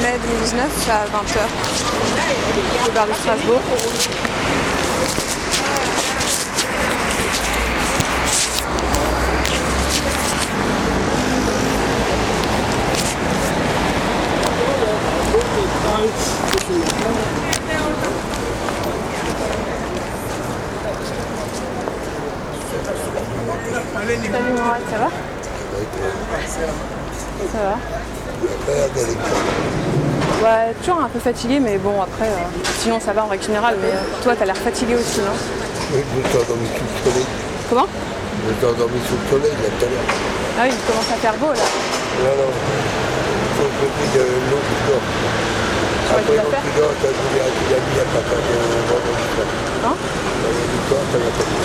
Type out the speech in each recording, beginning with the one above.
mai 2019 à 20h. Au bar de Strasbourg. Salut Mourad, ça va? Ça va? Ouais, toujours un peu fatigué, mais bon, après, euh, sinon ça va en règle générale. Mais euh, toi, t'as l'air fatigué aussi, non? Je me suis endormi sous le soleil. Comment? Je me suis endormi sous le soleil là tout à l'heure. Ah oui, il commence à faire beau là. Non, non. Il faut que je de l'eau du corps. Après l'eau du corps, t'as voulu arrêter la nuit à partir de. Hein? L'eau du corps, ça va pas bien.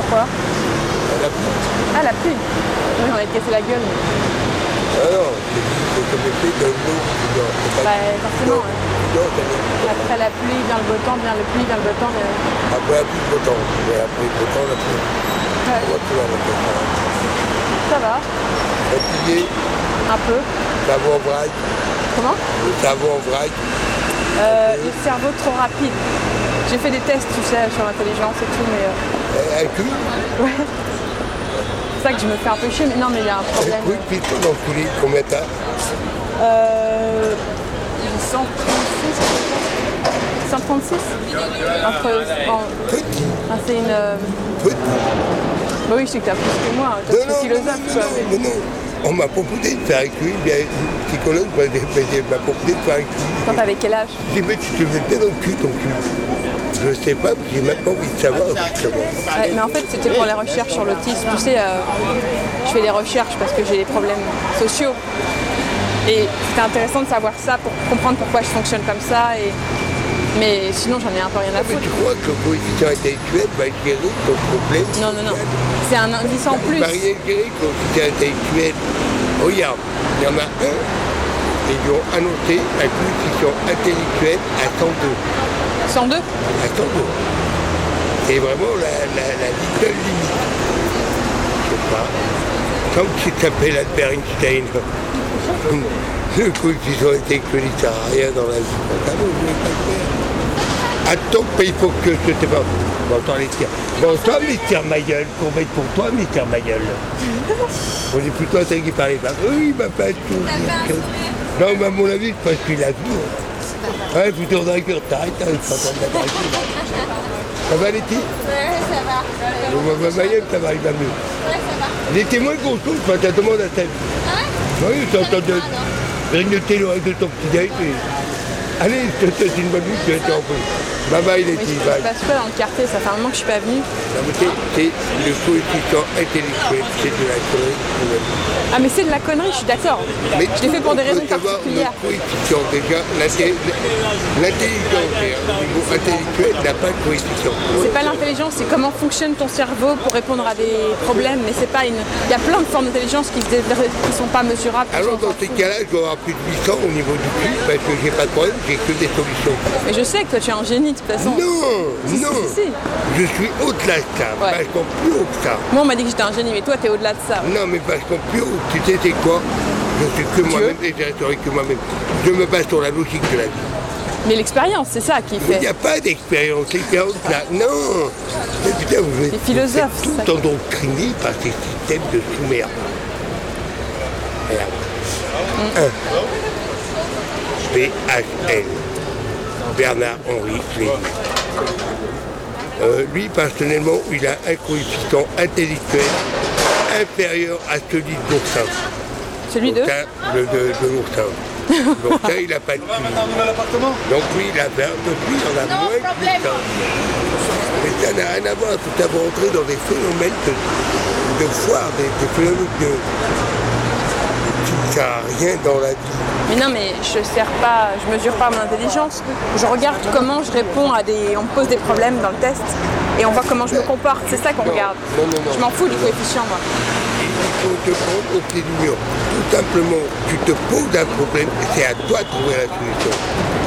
Pourquoi? Elle a pris. Ah, la pluie Oui, on a cassé la gueule. mais- Ah non, c'est dit, il faut que je mette de l'eau du corps. C'est pas Bah, forcément, mis- Après la pluie vient le beau temps, vient le pluie, vient le beau temps. mais- Après la pluie, le beau temps. Après le beau temps, la pluie. Ouais, On va plus la ça va, Fatigué, un peu. cerveau en vrac. Comment? Le cerveau en vrac. Euh, Le cerveau trop rapide. J'ai fait des tests, tu sais, sur l'intelligence et tout, mais euh, Un cul. ouais. C'est ça que je me fais un peu chier, mais non, mais il y a un problème. de piton dans le coulis. Combien t'as Euh, 136 136 Entre. ah, c'est une. euh, Petit. Bah oui, je sais que t'as plus que moi, non, non, philosophe, non, quoi. non, mais- non. On m'a proposé de faire avec lui, bien, une psychologue m'a m'a proposé de faire avec lui. Quand t'avais quel âge? J'ai dit, mais tu te mets bien dans le cul, ton cul. Je sais pas, puis j'ai même pas envie de savoir justement. Ouais, mais en fait, c'était pour les recherches sur l'autisme. Tu sais, euh, je fais des recherches parce que j'ai des problèmes sociaux. Et c'était intéressant de savoir ça pour comprendre pourquoi je fonctionne comme ça. Et... Mais sinon, j'en ai un peu rien à Mais foutre. tu crois que le coefficient intellectuel va gérer ton problème Non, non, non. C'est un indice en plus. Il va rien gérer le coefficient intellectuel. Regarde, il y en a un, et ils ont annoncé un coefficient intellectuel à 102. 102 à 102. C'est vraiment la, la, la little limite. Je sais pas. Comme tu t'appelles Albert Einstein. Le coefficient intellectuel, il sert à rien dans la vie. Ah je vais pas le faire. Attends, il faut que je sais pas. Bon, attends, les tirs. Bon, toi, mais tire ma gueule. Qu'on mette pour toi, mais tire ma gueule. On est plutôt intelligent qui parlait pas. Oui, il m'a pas tout. Non, mais à mon avis, c'est parce qu'il a vu. Ouais. T'arrêtes, hein, je suis pas en train de m'arrêter. Ça va, les tirs Ouais, ça va. On va ça va, il va mieux. Ouais, ça va. Les témoins qu'on trouve, t'as demandé à ta vie. Hein? Oui, t'as entendu grignoter de ton petit et- Allez, je te souhaite une bonne nuit, tu vas en. Bye bye les Oui, filles, je bye. passe pas dans le quartier, ça fait un moment que je suis pas venue. C'est- le coefficient intellectuel, c'est de la connerie. Ah, mais c'est de la connerie, je suis d'accord. Mais Je l'ai fait pour des raisons particulières. Le coefficient, déjà, l'intelligence hein, au niveau intellectuel n'a pas de coefficient. C'est pas l'intelligence, c'est comment fonctionne ton cerveau pour répondre à des problèmes, mais c'est pas une. Il y a plein de formes d'intelligence qui, qui sont pas mesurables. Alors dans ces cas-là, je dois avoir plus de 800 au niveau du cul parce que j'ai pas de problème, j'ai que des solutions. Mais je sais que toi tu es un génie toute façon. Non, Si, non, si, si. je suis au-delà de ça, Ouais. plus haut que ça. Moi on m'a dit que j'étais un génie, mais toi t'es au-delà de ça. Non, mais vachement plus haut. Tu sais, c'est quoi? Je suis que moi-même et resterai que moi-même. Je me base sur la logique de la vie. Mais l'expérience, c'est ça qui Mais il fait. n'y a pas d'expérience. L'expérience, là, non Mais putain, vous êtes philosophes, vous êtes tout endoctriné par ces systèmes de sous-merde. Regarde. Mm. 1. BHL. Bernard-Henri Lévy. Euh, lui, personnellement, il a un coefficient intellectuel inférieur à celui de l'oursin. Celui de de, de l'oursin. L'oursin, il n'a pas de pluie. Donc lui, il a fait un peu plus, il en a moins que problème. l'oursin. Mais ça n'a rien à voir, tout à fait entrer dans des phénomènes de, de foire, des, des phénomènes de... à rien dans la vie. Mais non, mais je sers pas, je mesure pas mon intelligence. Je regarde comment je réponds à des. On me pose des problèmes dans le test et on voit comment je me comporte. C'est ça qu'on regarde. non, non, non. Je m'en fous du coefficient, moi. Il faut te prendre au pied du mur. Tout simplement, tu te poses un problème, c'est à toi de trouver la solution.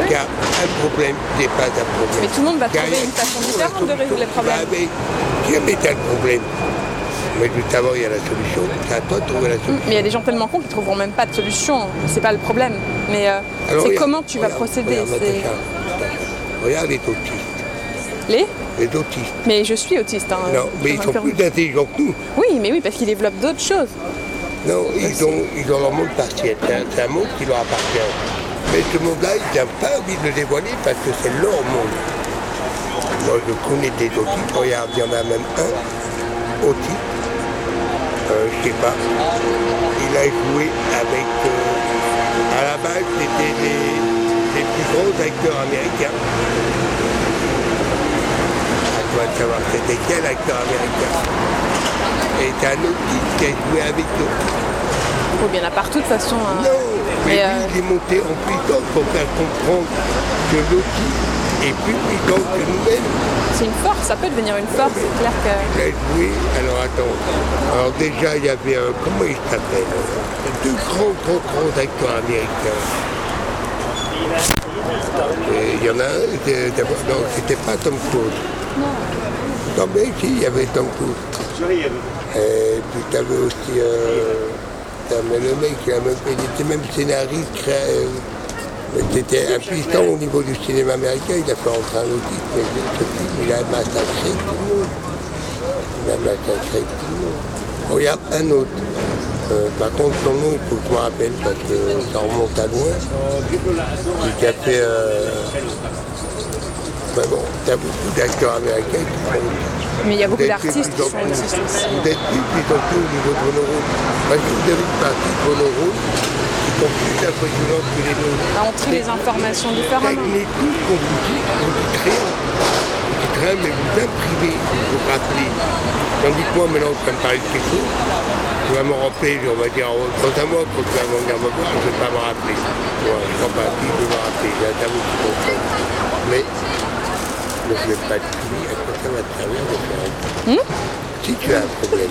Car un problème n'est pas un problème. Mais tout le monde va Car trouver une façon différente de résoudre les problèmes. le problème. Mais juste avant, il y a la solution. C'est à toi de trouver la solution. Mais il y a des gens tellement cons qui trouveront même pas de solution. C'est pas le problème. Mais euh, c'est comment tu vas procéder. regarde, c'est-. Regarde les autistes. Les Les autistes. Mais je suis autiste. hein, Non, mais ils sont plus intelligents que nous. Oui, mais oui, parce qu'ils développent d'autres choses. Non, ils ont, ils ont leur monde partiel. C'est un, c'est un monde qui leur appartient. Mais ce monde-là, ils n'ont pas envie de le dévoiler parce que c'est leur monde. Moi, je connais des autistes. Regarde, il y en a même un autiste. Euh, je sais pas. Il a joué avec. euh, à la base, c'était les, les plus gros acteurs américains. À toi de savoir, c'était quel acteur américain Et c'est un autiste qui a joué avec eux. Oh, bien, il y en a partout de toute façon. hein. Non, mais, Mais, lui, euh, il est monté en puissance pour faire comprendre que l'autisme plus puissant que nous-mêmes. C'est une force, ça peut devenir une force. C'est clair que. Joué, alors attends, alors déjà il y avait un, comment il s'appelle euh, Deux grands, grands, grands acteurs américains. Et Il y en a un, d'abord, non, c'était pas Tom Cruise. Non, mais si, il y avait Tom Cruise. Et puis tu avais aussi, euh, mais le mec, il, a même, il était même scénariste, créa- c'était impuissant au niveau du cinéma américain, il a fait rentrer un autiste, mais ce film, il a massacré tout le monde. Il a massacré tout le monde. Regarde, un autre. Euh, par contre, son nom, il faut que je me rappelle parce que ça remonte à loin. Il a fait. Euh... Ben bon, t'as beaucoup d'acteurs américains qui font Mais il y a beaucoup d'artistes qui sont aussi. Vous êtes plus plus en plus au niveau de neurones. Parce que vous avez une partie de vos sont plus impressionnantes que les. À entrer les informations différemment. Technique, tout. Vous dites rien, mais vous imprimez, vous rappelez. Tandis que moi, maintenant, quand me parler de quelque chose, tu vas me rappeler, on va dire, oh, quant à moi, quand tu vas venir me voir, je ne vais pas me rappeler. Moi, je ne crois pas, je vais me rappeler, j'ai un cerveau qui fonctionne. Mais je ne vais pas à quoi ça va te servir de faire un Si tu as un problème,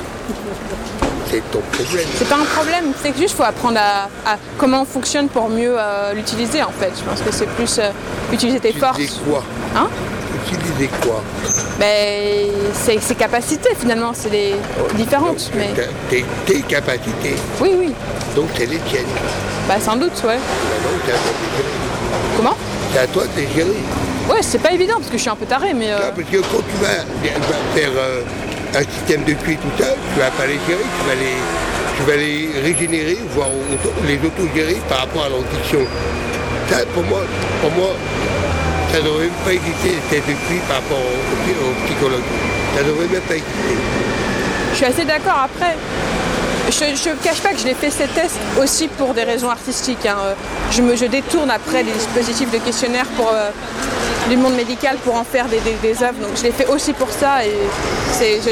c'est ton problème. C'est pas un problème, c'est que juste faut apprendre à, à comment on fonctionne pour mieux euh, l'utiliser en fait. Je pense que c'est plus euh, utiliser tes forces. Utiliser quoi? Hein? Utiliser quoi? Ben, c'est ses capacités finalement, c'est des différentes. Mais tes, tes capacités, oui, oui, donc c'est les tiennes. bah sans doute, ouais. Les gérer. Comment? C'est à toi de les gérer. Ouais, c'est pas évident parce que je suis un peu taré, mais euh, Ah, parce que quand tu vas, vas faire euh, un système de cuit tout ça, tu vas pas les gérer, tu vas les, tu vas les régénérer, voire les auto-gérer par rapport à leur diction. Ça, pour moi, pour moi, ça ne devrait même pas exister, les tests de cuit par rapport au, au- au psychologue. Ça ne devrait même pas exister. je suis assez d'accord après. Je ne cache pas que je l'ai fait ces tests aussi pour des raisons artistiques. hein. Je, me, je détourne après des dispositifs de questionnaire pour, euh, du monde médical pour en faire des, des, des œuvres. Donc je l'ai fait aussi pour ça et je,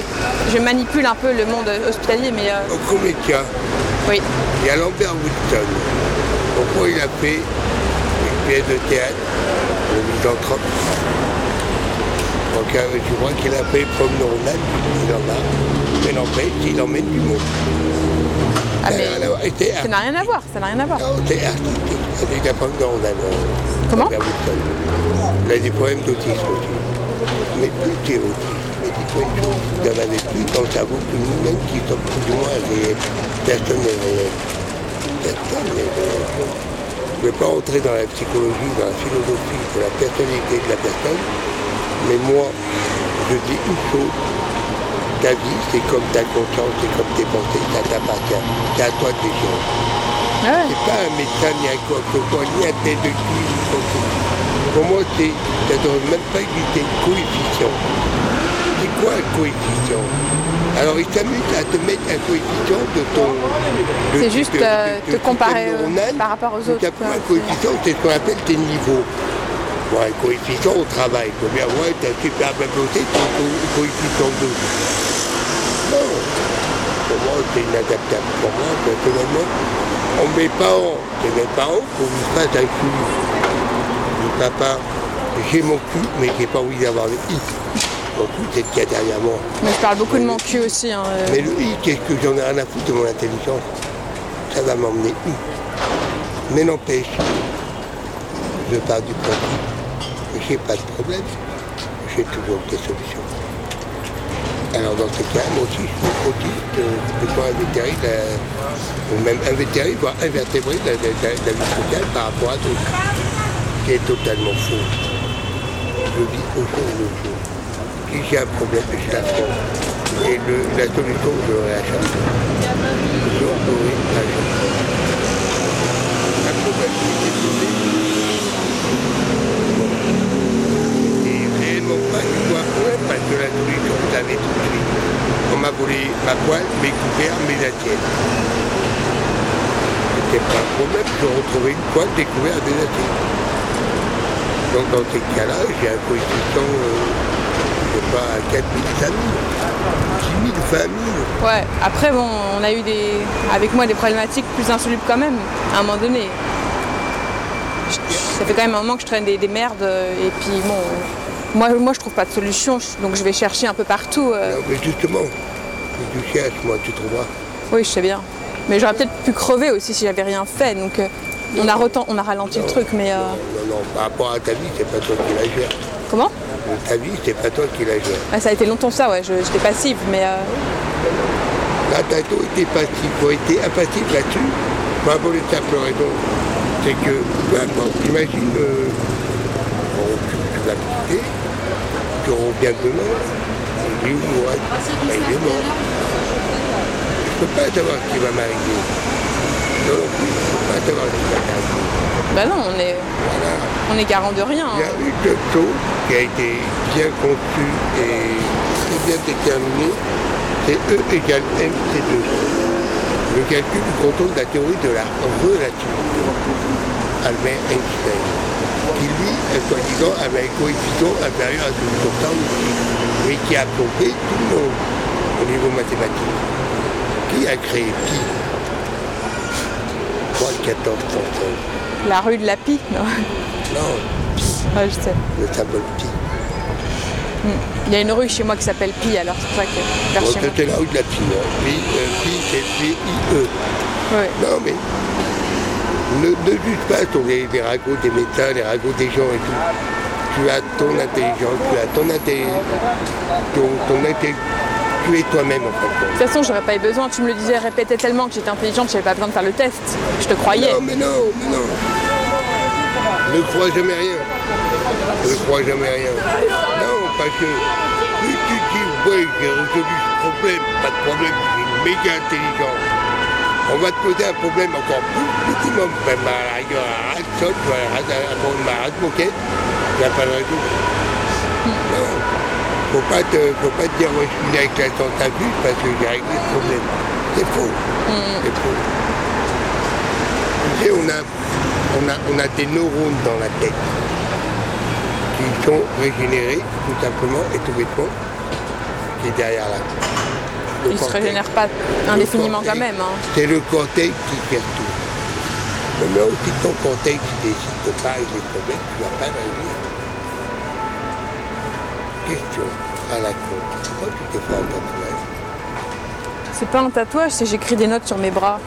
je manipule un peu le monde hospitalier. Mais euh, Au comédien, oui, il y a Lambert Wilson. Pourquoi il a fait une pièce de théâtre, le misanthrope? Donc euh, je crois qu'il a fait comme neuronal, il en a. Mais n'empêche, il emmène du monde. Ah, Ça mais n'a rien à voir. Et c'est ça n'a rien à voir. Ça n'a rien à voir. Non, c'est artistique. La pomme neuronale. euh, Comment. Il a des problèmes d'autisme aussi. Mais plus tu es autiste, mais tu peux il y en avait plus dans le cerveau que nous-mêmes qui sommes plus ou moins des personnes réelles. Personne n'est réelle. Je ne vais pas entrer dans la psychologie, dans la philosophie de la personnalité de la personne, mais moi, je dis une chose, ta vie, c'est comme ta conscience, c'est comme tes pensées, ça t'appartient. C'est à toi de les. Ah ouais. C'est pas un médecin, ni un quoi que ce soit, ni un tête de qui, ni. Pour moi, c'est, ça ne devrait même pas exister de coefficient. C'est quoi un coefficient? Alors, il s'amuse à te mettre un coefficient de ton... C'est juste, de- de- euh, de te comparer, euh, par rapport aux autres, après, quoi. un coefficient, c'est ce qu'on appelle tes niveaux. Un coefficient au travail. Tu bien, ouais, t'as super bien bossé, co- coefficient 2. Non. Pour moi, c'est inadaptable. Pour moi, personnellement, on mes parents, c'est mes parents qu'on vous fasse un cul. Dis, papa, j'ai mon cul, mais j'ai pas envie d'avoir le i. Mon cul, c'est ce qu'il y a derrière moi. Mais je parle beaucoup de mon cul aussi. hein, euh. Mais le i, qu'est-ce que j'en ai rien à foutre de mon intelligence? Ça va m'emmener où? Mais n'empêche, je pars du principe. J'ai pas de problème, j'ai toujours des solutions. Alors dans ce cas, moi aussi, je suis autiste, euh, je peux pas invétéré, ou même invétéré, voire invertébré de la, de la- la vie sociale par rapport à d'autres. Qui est totalement faux. Je vis au jour le jour. Si j'ai un problème, je l'affronte. Et le- la solution, je l'aurai à chaque. Je l'aurai à. Un problème qui déposé. Et réellement pas du voir que la l'avez tout de suite. On m'a volé ma poêle, mes couverts, mes assiettes. C'était pas un problème, je retrouvais une poêle, des couverts, des assiettes. Donc dans ces cas-là, j'ai un coefficient, euh, je sais pas, à 4 000, 5 000, 10 000, 20 000. Ouais, après, bon, on a eu des, avec moi des problématiques plus insolubles quand même, à un moment donné. Ça fait quand même un moment que je traîne des, des merdes, euh, et puis bon, moi, moi je trouve pas de solution, donc je vais chercher un peu partout. euh. Non, mais justement, tu cherches, moi, tu trouveras. Oui, je sais bien. Mais j'aurais peut-être pu crever aussi si j'avais rien fait, donc euh, on, a retent- on a ralenti le truc, mais. euh, Non, non, par rapport à ta vie, c'est pas toi qui la gères. Comment? Ta vie, c'est pas toi qui la gères. Ah, Ça a été longtemps ça, ouais, je- j'étais passive, mais. euh, Là, t'as tout été passif, tu as été là-dessus, pour les simples raisons. C'est que, peu importe, imagine, euh, vas quitter, tu reviens demain, on dit ouais, ben, il est mort. Je peux pas savoir qui va m'arriver. Non, non plus, je peux pas savoir qui va m'arriver. Bah non, on est, Voilà. on est garant de rien. Il y hein. a une seule chose qui a été bien conçue et très bien déterminée, c'est E égale mc2. Le calcul du contrôle de la théorie de la relativité. Albert Einstein. Qui lui, soi-disant, avait un coefficient inférieur à celui de temps mais qui a plombé tout le monde au niveau mathématique. Qui a créé Pi 3, 14, 35. La rue de la Pie, non? Non, Ouais, je sais. le symbole Pi. Il y a une rue chez moi qui s'appelle Pi, alors c'est pour ça que vers Bon, chez moi. c'était la rue de la Pi. hein. Pi, euh, Pi, c'est P-I-E. Ouais. Non, mais ne, ne juge pas sur les, les ragots des médecins, les ragots des gens et tout. Tu as ton intelligence, tu as ton intelligence, ton, ton Tu es toi-même en fait. De toute façon, j'aurais pas eu besoin. Tu me le disais, répétais tellement que j'étais intelligente, j'avais pas besoin de faire le test. Je te croyais. Non, mais non, mais non. Ne crois jamais rien. Ne crois jamais rien. Non, parce que tu dis, ouais, j'ai résolu ce problème, pas de problème, je suis méga intelligent. On va te poser un problème encore plus minimum, même à la rigueur, à de de moquette, tu vas pas résoudre. Non. Faut pas te, faut pas te dire, ouais, je suis né avec la parce que j'ai réglé le problème. C'est faux. C'est faux. Tu sais, on a, on, a, on a des neurones dans la tête qui sont régénérés, tout simplement et tout bêtement, qui est derrière là. Il se cortex. régénère pas indéfiniment quand même. hein. C'est le cortex qui fait tout. Mais là aussi, ton décide de pas régler le problème, tu ne vas pas régler. Question à la con. Pourquoi tu t'es fait un tatouage C'est pas un tatouage, c'est j'écris des notes sur mes bras.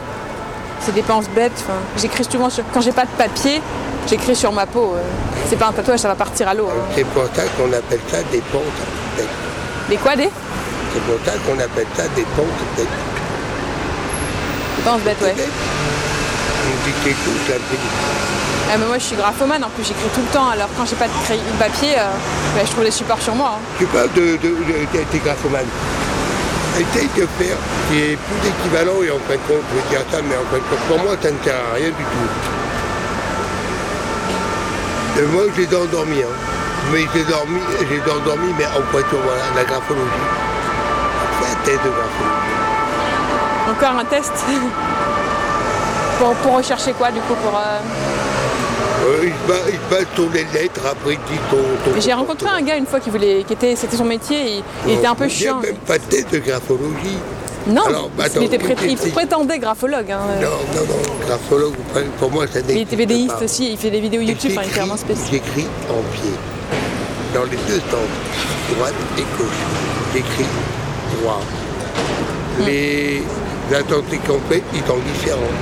C'est des penses bêtes. enfin, J'écris souvent sur. Quand j'ai pas de papier, j'écris sur ma peau. euh. C'est pas un tatouage, ça va partir à l'eau. hein. C'est pour ça qu'on appelle ça des pentes tête. Des quoi des? C'est pour ça qu'on appelle ça des pentes tête. Des penses bêtes, ouais. On dit ça fait Ah, mais moi je suis graphomane, en plus j'écris tout le temps. Alors quand j'ai pas de, crayon- de papier, euh, bah, je trouve les supports sur moi. hein. Tu parles de, de, de, de- t'es graphomane. Essaye de faire qui est plus équivalent et en fin de compte, je vais dire ça, mais en fin de compte, pour moi, ça ne sert à rien du tout. Et moi, j'ai endormi, hein. Mais j'ai dormi, j'ai endormi, mais en pointure, voilà, la graphologie. De. Encore un test pour, pour rechercher quoi du coup pour, euh, Euh, il, bat, il sur les lettres, après il dit ton... J'ai rencontré un gars une fois qui voulait, qui était, c'était son métier, et il était un peu Il chiant. même pas de test de graphologie. Non, Alors, bah, attends, il, était pré- il prétendait graphologue. hein. Non, non, non, graphologue, pour moi, ça Il n'existe était vidéiste pas. aussi, il fait des vidéos YouTube, enfin, il est vraiment spécial. J'écris en pied. Dans les deux sens, droite et gauche. J'écris Les intentés complets, ils sont différents.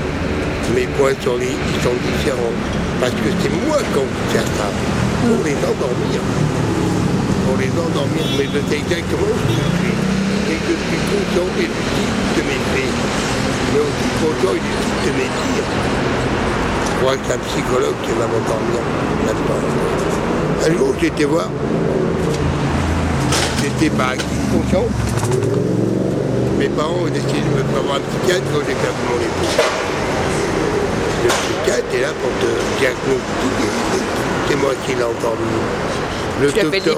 Mes points sur les, ils sont différents. Parce que c'est moi qui en faire ça. Pour les endormir. Pour les endormir. Mais je sais exactement ce que je suis. je suis conscient et lucide de mes faits, mais aussi conscient et lucide de mes dires. Je crois que c'est un psychologue qui m'endormir maintenant. Un jour, j'étais voir, j'étais pas conscient. Mes parents ont décidé de me faire voir un psychiatre quand j'ai perdu mon épouse. Le psychiatre est là pour te diagnostiquer. C'est moi qui l'ai endormi. Le Tu docteur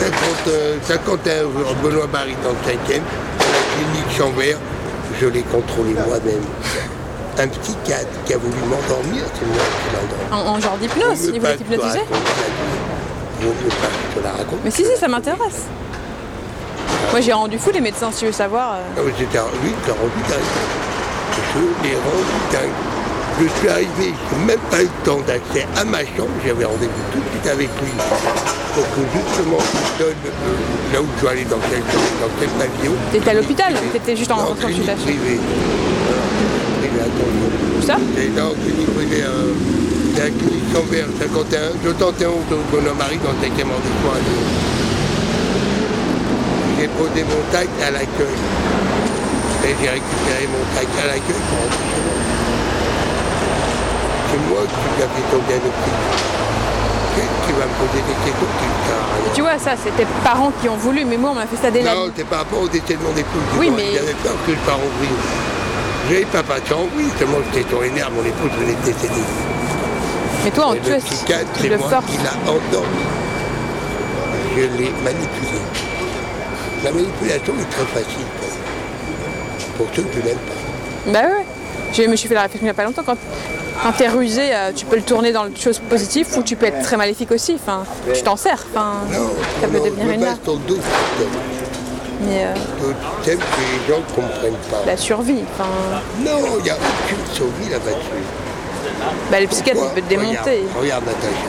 50, 51 jours, Benoît Barry dans le 5e, à la clinique Chambert, je l'ai contrôlé moi-même. Un psychiatre qui a voulu m'endormir, c'est moi qui l'ai endormi. En, en genre d'hypnose, il voulait t'hypnotiser. Vaut mieux pas que je te la raconte. Mais si, si, ça m'intéresse. Moi, j'ai rendu fou les médecins, si tu veux savoir. euh. Ah oui, c'était lui qui l'a rendu dingue. Je l'ai rendu dingue. Je suis arrivé, je n'ai même pas eu le temps d'accès à ma chambre, j'avais rendez-vous tout de suite avec lui pour que justement il donne euh, là où je dois aller dans quel dans quel pavillon. T'étais à l'hôpital t'étais juste en consultation privée. Voilà. Privée, attention. Où ça? Clinique privée, euh, c'est la clinique Chambert, 51, je 71 de Bonhomme-Marie dans le 5e arrondissement à Lyon. J'ai posé mon tac à l'accueil. Et j'ai récupéré mon tac à l'accueil pour rentrer chez moi. C'est moi qui fait ton diagnostic. Qu'est-ce qui va me poser des questions? Qui Tu vois, ça, c'est tes parents qui ont voulu, mais moi, on m'a fait ça dès la non, c'est par rapport au décès de mon épouse. Oui, mais- J'avais peur que je pars en vrille. J'avais pas en vrille, seulement j'étais sur les nerfs, mon épouse venait de décéder. Mais toi, tu le psychiatre, tu le forces. qui l'a endormi. Je l'ai manipulé. La manipulation est très facile pour ceux qui n'aiment pas. Bah ouais. Je me suis fait la réflexion il n'y a pas longtemps. Quand, quand t'es rusé, euh, tu peux le tourner dans le chose positive ou tu peux être très maléfique aussi. Enfin, tu t'en sers. Enfin, Non, ça peut non, devenir une me arme. Mais euh, que les gens ne comprennent pas. la survie. Enfin, Non, il n'y a aucune survie là-dessus. Bah, le psychiatre, il peut te démonter. Regarde, regarde Natacha.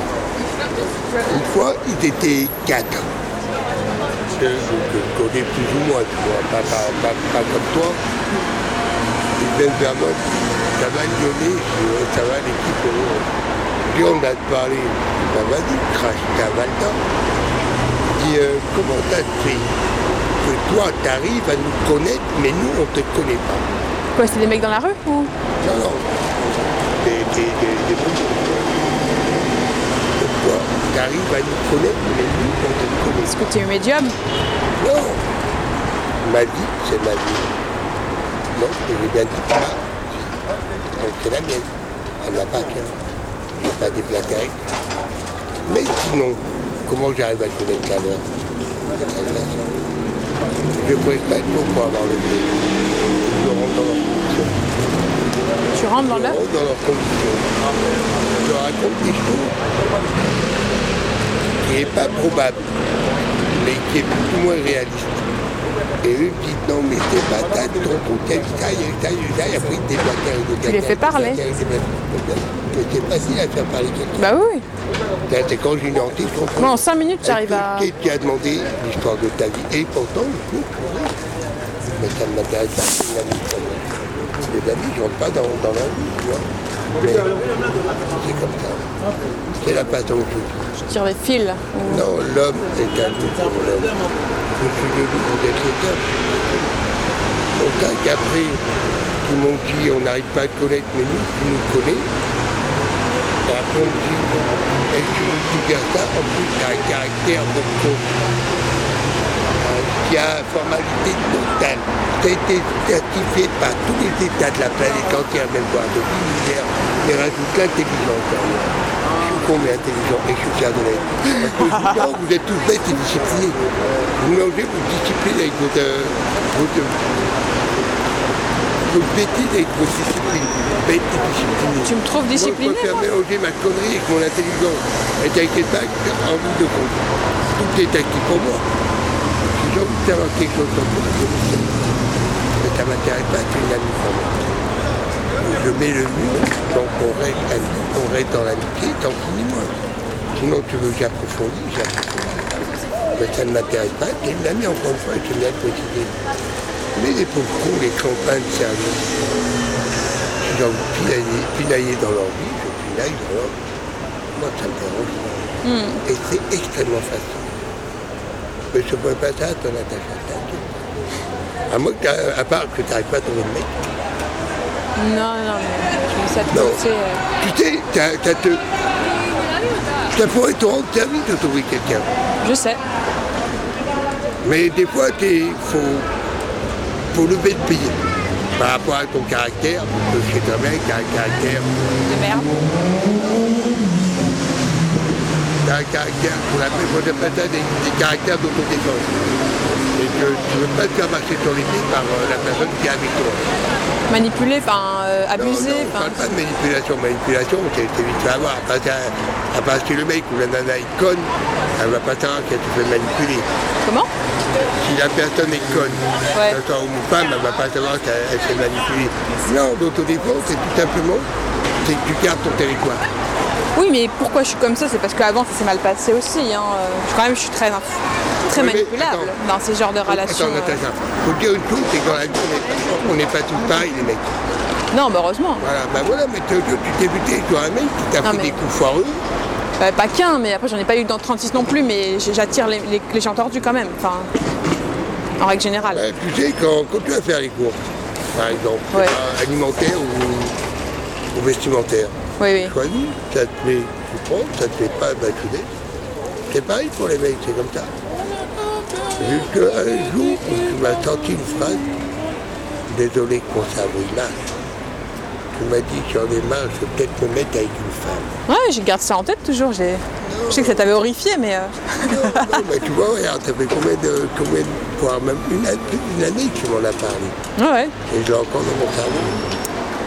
Une fois, ils étaient quatre. Que je connais plus ou moins, tu vois, pas, pas- pas- pas comme toi. Vers moi, ça va je Ouais, ça va l'équipe. euh. Puis on a parlé, bah vas-y, crache ta Valda. Je dis, euh, comment t'as fait? Que toi, t'arrives à nous connaître, mais nous, on te connaît pas. Quoi, c'est des mecs dans la rue ou? Non, non. Des, des, des. Pourquoi Tu arrives à nous connaître, mais nous, on te connaît Est-ce que tu es médium pas. Non. Ma vie, c'est ma vie. Non, je l'ai bien vie. Donc c'est la mienne. Elle m'appartient. Je n'ai pas déplacé avec. Mais sinon, comment j'arrive à te connaître à l'heure Je ne pourrais pas être pour avoir le. Je rentre dans leur fonction. Tu rentres dans. Je leur raconte des choses qui n'est pas probable, mais qui est ou moins réaliste. Et eux me disent non mais c'est pas ta ton contexte, ça y est, ça est, ça après ils Tu les fais parler. C'est facile à faire parler quelqu'un. Bah oui. C'est quand j'ai une hantise, je en 5 minutes, j'arrive à. Qui a demandé l'histoire de ta vie? Et pourtant, Mais ça ne m'intéresse pas, Les amis, je ne rentre pas dans, dans la vie, tu vois. Mais c'est comme ça. C'est la façon que je tire des fils. Non, l'homme est un tout problème. Je suis loup d'être l'homme. Donc tout le monde dit on n'arrive pas à te connaître, mais nous, tu nous connais. Et après, on me dit est-ce que tu veux dire ça En plus, tu as un caractère de con. qui a formalité totale. Ça a été certifié par tous les États de la planète entière, même voire de l'univers, mais rajoute l'intelligence derrière. Je suis con mais intelligent et je suis fier de l'être. Parce que je dis, non, vous êtes tous bêtes et disciplinés. Vous mélangez vos disciplines avec votre, votre, votre bêtise avec votre discipline. Bête et disciplinée. Tu me trouves discipliné Moi, je préfère mélanger ma connerie avec mon intelligence. Et t'inquiète pas, en bout de compte, tout est acquis pour moi. Si j'ai envie de savoir quelque chose je le sais. Mais ça ne m'intéresse pas, c'est une amie pour moi. Je mets le mur, donc on reste, on reste dans l'amitié, tant pis moi. Sinon tu veux que j'approfondis, j'approfondis. Mais ça ne m'intéresse pas, c'est une amie encore une fois, je bien le préciser. Mais les pauvres cons, les campagnes de service, de pinailler, pinailler dans leur vie, je pinaille dans leur vie. Moi, ça me dérange pas. Et c'est extrêmement facile. Mais je ne pourrais pas ça ton attache à pas. À moins que t'as- à part que tu n'arrives pas à trouver le mec. Non, non, mais je côté. euh, Tu sais, t'as, t'as te... ça pourrait te rendre service de trouver quelqu'un. Je sais. Mais des fois, il faut, faut lever le pied. Par rapport à ton caractère, parce que bien que t'as un caractère, De merde. t'as un caractère, on appelle, moi j'appelle ça des, des caractères d'autodéfense. Que tu ne veux pas te faire marcher sur les pieds par euh, la personne qui est avec toi. Manipuler, enfin, euh, Non, abuser. non, on enfin, parle pas de manipulation. Manipulation, c'est vite fait avoir. À part, à part si le mec ou la nana est conne, elle va pas savoir qu'elle se fait manipuler. Comment? Si la personne est conne, Ouais. homme ou femme, elle va pas savoir qu'elle elle se fait manipuler. Non, l'autodéfense, c'est tout simplement, c'est que tu gardes ton territoire. Oui, mais pourquoi je suis comme ça? C'est parce qu'avant, ça s'est mal passé aussi. Hein. je- Quand même, je suis très, très mais manipulable attends. dans ces genres de relations. Attends, euh. Natacha, faut te dire une chose, c'est que dans la vie, on est- on n'est pas tous pareils, les mecs. Non, bah heureusement. Voilà, ben voilà, mais tu t'es buté sur un mec qui t'a fait mais- des coups foireux. Euh, pas qu'un, mais après, j'en ai pas eu dans 36 non plus, mais j'attire les, les, les gens tordus quand même. Enfin, en règle générale. Ben, tu sais, quand, quand tu vas faire les courses, par exemple, Ouais. euh, alimentaires ou, ou vestimentaires, Oui, oui. choisis, ça te plaît, tu prends, ça te plaît pas, ben tu laisses. C'est pareil pour les mecs, c'est comme ça. Jusqu'à un jour tu m'as sorti une phrase, désolé qu'on cerveau il marche. Tu m'as dit j'en ai marre, je vais peut-être me mettre avec une femme. Ouais, je garde ça en tête toujours. j'ai- Je sais que ça t'avait horrifié, mais euh, Non, non, mais tu vois, regarde, ça fait combien de, combien de- voire même une, année- une année que tu m'en as parlé. ouais. Et je l'ai encore dans mon cerveau.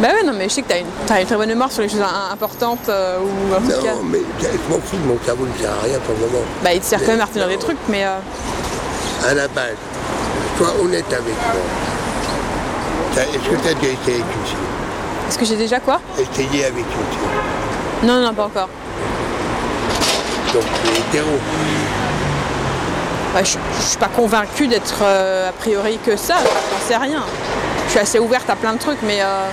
Bah ouais, non, mais je sais que t'as une, t'as une très bonne mémoire sur les choses im- importantes euh, ou cas. Non, mais je m'en fous, mon cerveau ne sert à rien pour le moment. Bah, il te sert quand même à retenir des trucs, mais euh, À la base, sois honnête avec moi. Est-ce que tu as déjà essayé avec fille? Est-ce que j'ai déjà quoi? Essayé avec fille. Non, non, pas encore. Donc tu es hétéro. Ouais, je, je suis pas convaincue d'être euh, a priori que ça, j'en sais rien. Je suis assez ouverte à plein de trucs, mais euh,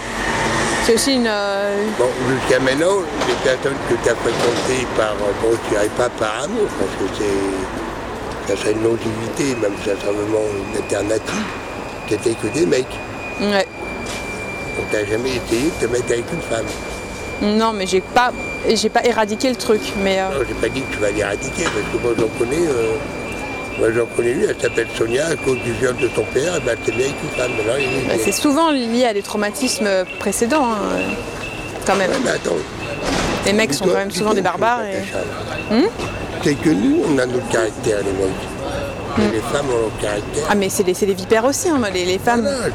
c'est aussi une. euh, Bon, jusqu'à maintenant, les personnes que tu as fréquentées par, bon, je dirais pas par amour, parce que c'est, ça serait une longévité, même si ça serait vraiment une alternative, c'était que des mecs. ouais. Donc tu n'as jamais essayé de te mettre avec une femme. Non, mais j'ai pas, j'ai pas éradiqué le truc, mais euh, Non, j'ai pas dit que tu vas l'éradiquer, parce que moi j'en connais, euh, moi j'en connais une, elle s'appelle Sonia, à cause du viol de son père, et ben, s'est mise avec une femme. Bah, c'est souvent lié à des traumatismes précédents, hein, euh, quand même. Ouais, mais attends, Les mecs sont quand même souvent des barbares. Et... Natacha. C'est que nous, on a notre caractère, les mecs. Les femmes ont leur caractère. Ah, mais c'est des, c'est des vipères aussi, hein, les, les femmes. Voilà,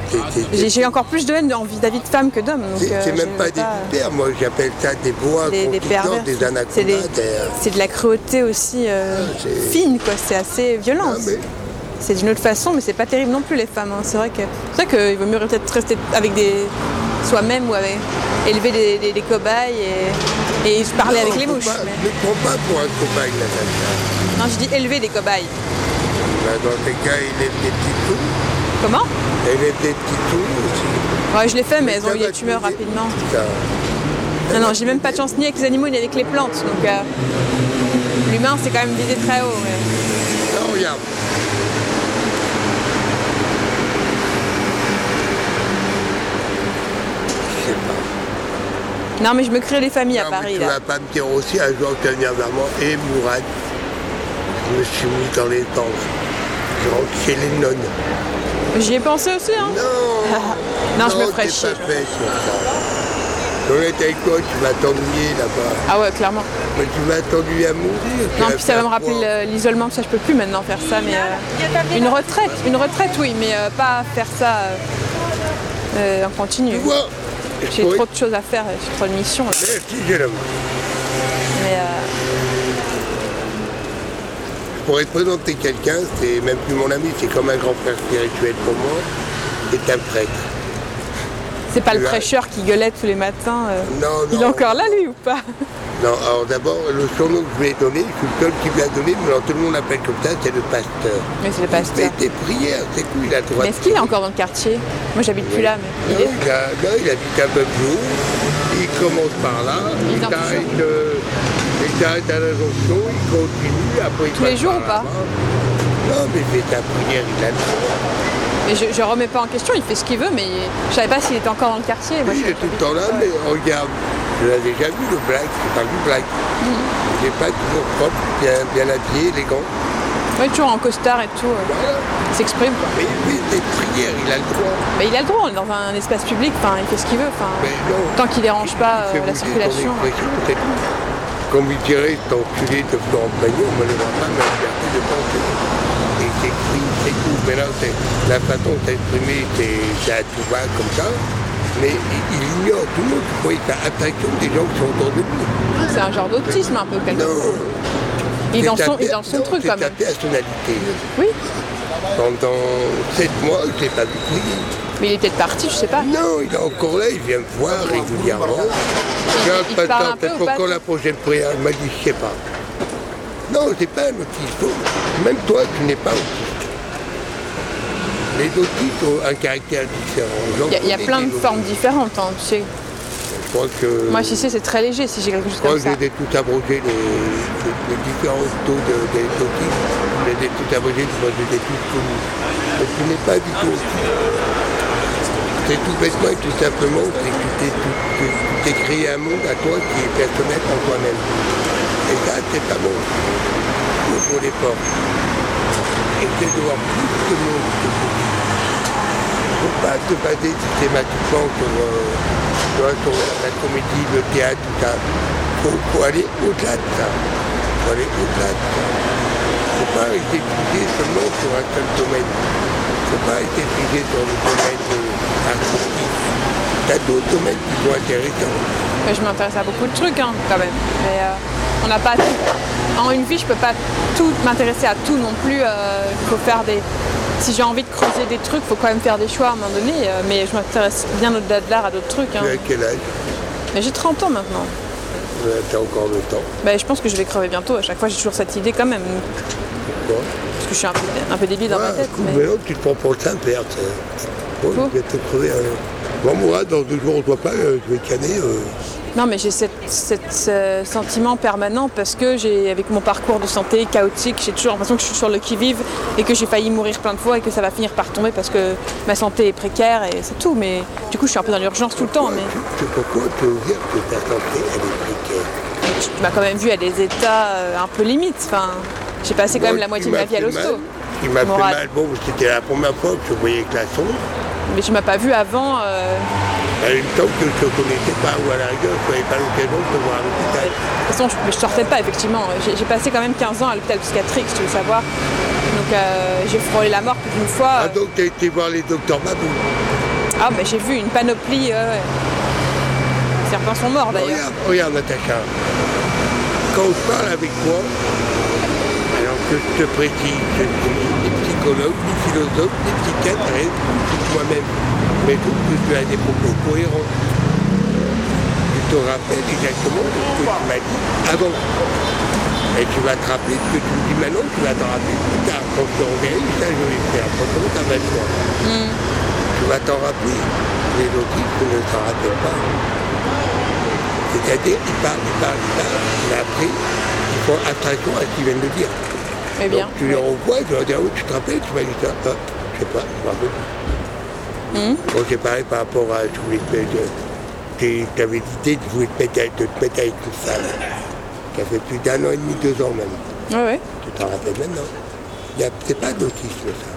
J'ai j'ai encore plus de haine vis-à-vis de femmes que d'hommes. donc, C'est euh, c'est même pas des vipères, moi j'appelle ça des bois des, des conquistants, pervers. des C'est anacondas. des- des- c'est de la cruauté aussi euh, Ah, fine, quoi. C'est assez violent. Ah, mais- C'est d'une autre façon, mais c'est pas terrible non plus les femmes. hein. C'est vrai que c'est vrai qu'il vaut mieux peut-être rester avec des soi-même ou avec élever des, des- des cobayes et, et parler Non, avec les mouches. pas- mais- Ne prends pas pour un cobaye, Natacha. Non, je dis élever des cobayes. Là, Dans ces cas, il est des petits trous. Comment? Elle est des petits trous aussi. Ouais, je l'ai fait, mais elles ont eu des tumeurs rapidement. Non, non, j'ai même pas de chance ni avec les animaux ni avec les plantes. Donc euh, l'humain, c'est quand même visé très haut. mais- Non, regarde. Je sais pas. Non, mais je me crée les familles à Non, Paris tu là. vas pas me dire aussi un jour tu vers moi. Et Mourad, je me suis mis dans les temps. Je rentre chez les nonnes. J'y ai pensé aussi, hein. Non Non, je me ferais chier. pas fait sur ça. Toi, tu vas t'ennuyer là-bas. Ah ouais, clairement. Mais tu vas t'ennuyer à mourir. tu Non, puis ça va me rappeler quoi le- l'isolement, ça je peux plus maintenant faire ça, mais euh, une retraite, une retraite oui, mais euh, pas faire ça euh, euh, en continu. Tu vois J'ai trop de choses à faire, j'ai trop de missions. là. Mais euh, Je pourrais te présenter quelqu'un, c'est même plus mon ami, c'est comme un grand frère spirituel pour moi. C'est un prêtre. c'est pas le prêcheur qui gueulait tous les matins. euh. Non, Il est non. encore là lui ou pas? Non, alors d'abord, le surnom que je lui ai donné, je suis le seul qui lui a donné, mais alors tout le monde l'appelle comme ça, c'est le pasteur. Mais c'est le pasteur. des prières, c'est tout, il a droit Mais est-ce qu'il est encore dans le quartier? Moi j'habite plus là, mais il est. il, a, non, il habite un peu plus haut, il commence par là, Il il euh, il s'arrête à la jonction, il continue, après il Tous les jours ou pas. Non, mais il fait sa prière, il a le droit. Mais je, je remets pas en question, il fait ce qu'il veut, mais je savais pas s'il était encore dans le quartier. Moi, Oui, il est tout le temps là, mais regarde, je l'ai déjà vu le black, c'est pas du black. Il n'est pas toujours propre, bien, bien habillé, élégant. Ouais, toujours en costard et tout. euh, Voilà. Il s'exprime quoi. Mais il fait des prières, il a le droit. Mais il a le droit, on est dans un espace public, enfin, il fait ce qu'il veut. Enfin, tant qu'il dérange pas euh, la circulation. tout. Comme il dirait, cet enculé de Florent Pagnon, on ne le voit pas, mais la liberté de penser. Et il s'exprime, c'est tout. Mais là, la façon de s'exprimer, c'est c'est à tout va comme ça. Mais il, ignore tout le monde. Qu'il fait attraction des gens qui sont autour de lui. C'est un genre d'autisme un peu quelque Non. part. Il est dans C'est son, ta- il est dans son non, truc c'est quand même. personnalité. Oui, Pendant sept mois, je ne l'ai pas vu prier. mais il est peut-être parti, je sais pas. Non, il est encore là, il vient me voir régulièrement. pasteur, un peu peut-être encore la prochaine prière. Il m'a dit, je sais pas. Non, c'est pas un autiste. Même toi, tu n'es pas autiste. Les autistes ont un caractère différent. Il y a, il y a connais plein des de formes différentes, hein, tu sais. Je crois que, Moi, si c'est, c'est très léger si j'ai quelque chose je crois comme que ça. j'ai tout abrogé, les, différents taux de, des autistes. Je les ai tout abrogés, je les ai tous connus. Mais tu n'es pas du tout. C'est tout bêtement et tout simplement, c'est que tu t'es, créé un monde à toi qui est personnel en toi-même. Et ça, c'est pas bon. Ouvre les portes. Essaie de voir plus de monde que Il ne pas te baser systématiquement sur, euh, sur la comédie, le théâtre, tout ça. Il faut, faut aller au-delà de ça. Il faut aller au-delà de ça. Il ne faut pas rester figé seulement sur un seul domaine. Il ne faut pas rester figé sur le domaine euh, artistique. Tu as d'autres domaines qui sont intéressants. Mais je m'intéresse à beaucoup de trucs hein, quand même. Mais euh, on n'a pas tout. En une vie, je peux pas tout m'intéresser à tout non plus. Il faut faire des. Si j'ai envie de creuser des trucs, il faut quand même faire des choix à un moment donné. euh, mais je m'intéresse bien au-delà de l'art à d'autres trucs. hein. Tu as quel âge? Mais j'ai 30 ans maintenant. Tu as encore le temps. Ben, je pense que je vais crever bientôt. À chaque fois, j'ai toujours cette idée quand même. Pourquoi? Parce que je suis un peu, un peu débile dans ma tête. mais- mais tu te prends pour le sais. Bon, je vais te crever. Bon, moi, dans deux jours, on ne voit pas, euh, je vais canner. euh. Non, mais j'ai ce sentiment permanent parce que j'ai, avec mon parcours de santé chaotique, j'ai toujours l'impression que je suis sur le qui-vive et que j'ai failli mourir plein de fois et que ça va finir par tomber parce que ma santé est précaire et c'est tout. Mais du coup, je suis un peu dans l'urgence tout le temps. Mais Tu, te dire que ta santé, elle est précaire tu m'as quand même vu à des états euh, un peu limites. Enfin, j'ai passé quand même la moitié de ma vie à l'hosto. qui m'a fait mal, bon, c'était la première fois que je voyais que la sonde. Mais tu m'as pas vu avant. euh, Il me semble que je ne te connaissais pas, ou à la rigueur, je n'avais pas l'occasion de te voir à l'hôpital. De toute façon, je, je sortais pas, effectivement. J'ai passé quand même 15 ans à l'hôpital psychiatrique, si tu veux savoir. Donc euh, j'ai frôlé la mort plus d'une fois. Ah, donc tu as été voir les docteurs Mabou. Ah, mais j'ai vu une panoplie. euh. Certains sont morts d'ailleurs. Regarde, regarde, Natacha. Quand je parle avec toi, alors que je te précise, je ne suis psychologue, ni philosophe, ni psychiatre, rien, je suis moi-même. Mais donc, tu as des propos cohérents. Tu te rappelles exactement ce que tu m'as dit avant. Et tu vas te rappeler ce que tu me dis maintenant, tu vas t'en rappeler plus tard. Quand je te reverrai, ça je vais faire. Franchement, ça va être toi. Tu vas t'en rappeler. Les autistes ne s'en rappellent pas. C'est-à-dire, ils parlent, ils parlent, ils parlent, mais après, ils font attention à ce qu'ils viennent de dire. Bien. Donc, tu les revois, tu leur dis, ah oui, tu te rappelles, tu m'as dit ça, Ah, je sais pas, je me rappelle. Hmm. Bon, c'est pareil par rapport à, voulais te mettre, tu avais l'idée de, vouloir te avec- de te avec une femme. Ça fait plus d'un an et demi, deux ans même. Ouais, ouais. Tu t'en rappelles maintenant. C'est pas d'autisme, ça.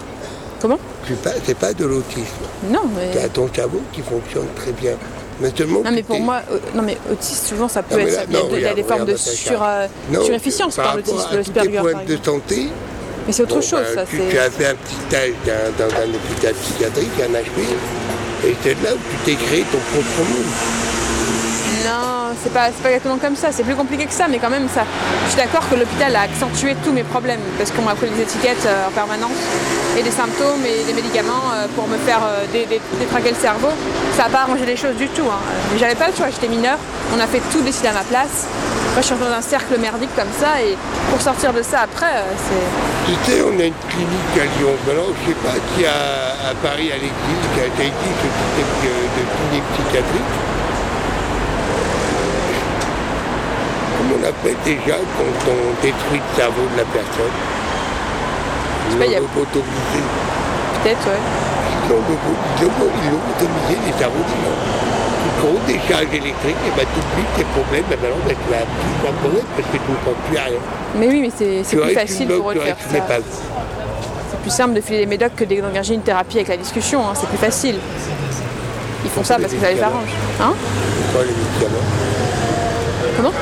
Comment? C'est pas, pas de l'autisme. Non, mais. Ton cerveau qui fonctionne très bien. Non mais pour moi, euh, non mais autiste souvent ça peut Non, être, là, il y a, non, de- il y a des formes de sur, euh, surefficience par rapport l'autisme, le Asperger par de santé, Mais c'est autre bon, chose bah, ça, tu, as fait un petit stage dans, dans un hôpital psychiatrique, un HP, et c'est là où tu t'es créé ton propre monde. Non, c'est pas, exactement comme ça, c'est plus compliqué que ça, mais quand même ça. Je suis d'accord que l'hôpital a accentué tous mes problèmes parce qu'on m'a collé des étiquettes euh, en permanence et des symptômes et des médicaments euh, pour me faire euh, dé- dé- détraquer le cerveau. Ça n'a pas arrangé les choses du tout. Hein. Mais j'avais pas le choix, j'étais mineure, on a fait tout décider à ma place. Moi je suis dans un cercle merdique comme ça et pour sortir de ça après, c'est. Tu sais, on a une clinique à Lyon. Maintenant, je ne sais pas qui a à Paris, à l'église, qui a été système de, de psychiatrique. Comment on appelle déjà quand on détruit le cerveau de la personne sais pas, il y a- Lobotomisé. Peut-être, ouais. Ils ont, ils ont autorisé les arrondissements. Tu comptes des charges électriques, et ben tu oublies tes problèmes, et maintenant ben, tu as plus de problème parce que tu ne comptes plus à rien. Mais oui, mais c'est plus facile pour eux de faire ça. C'est plus simple de filer des médocs que d'engager une thérapie avec la discussion. hein, C'est plus facile. Ils font ça les parce que ça les arrange. Hein? Les Comment?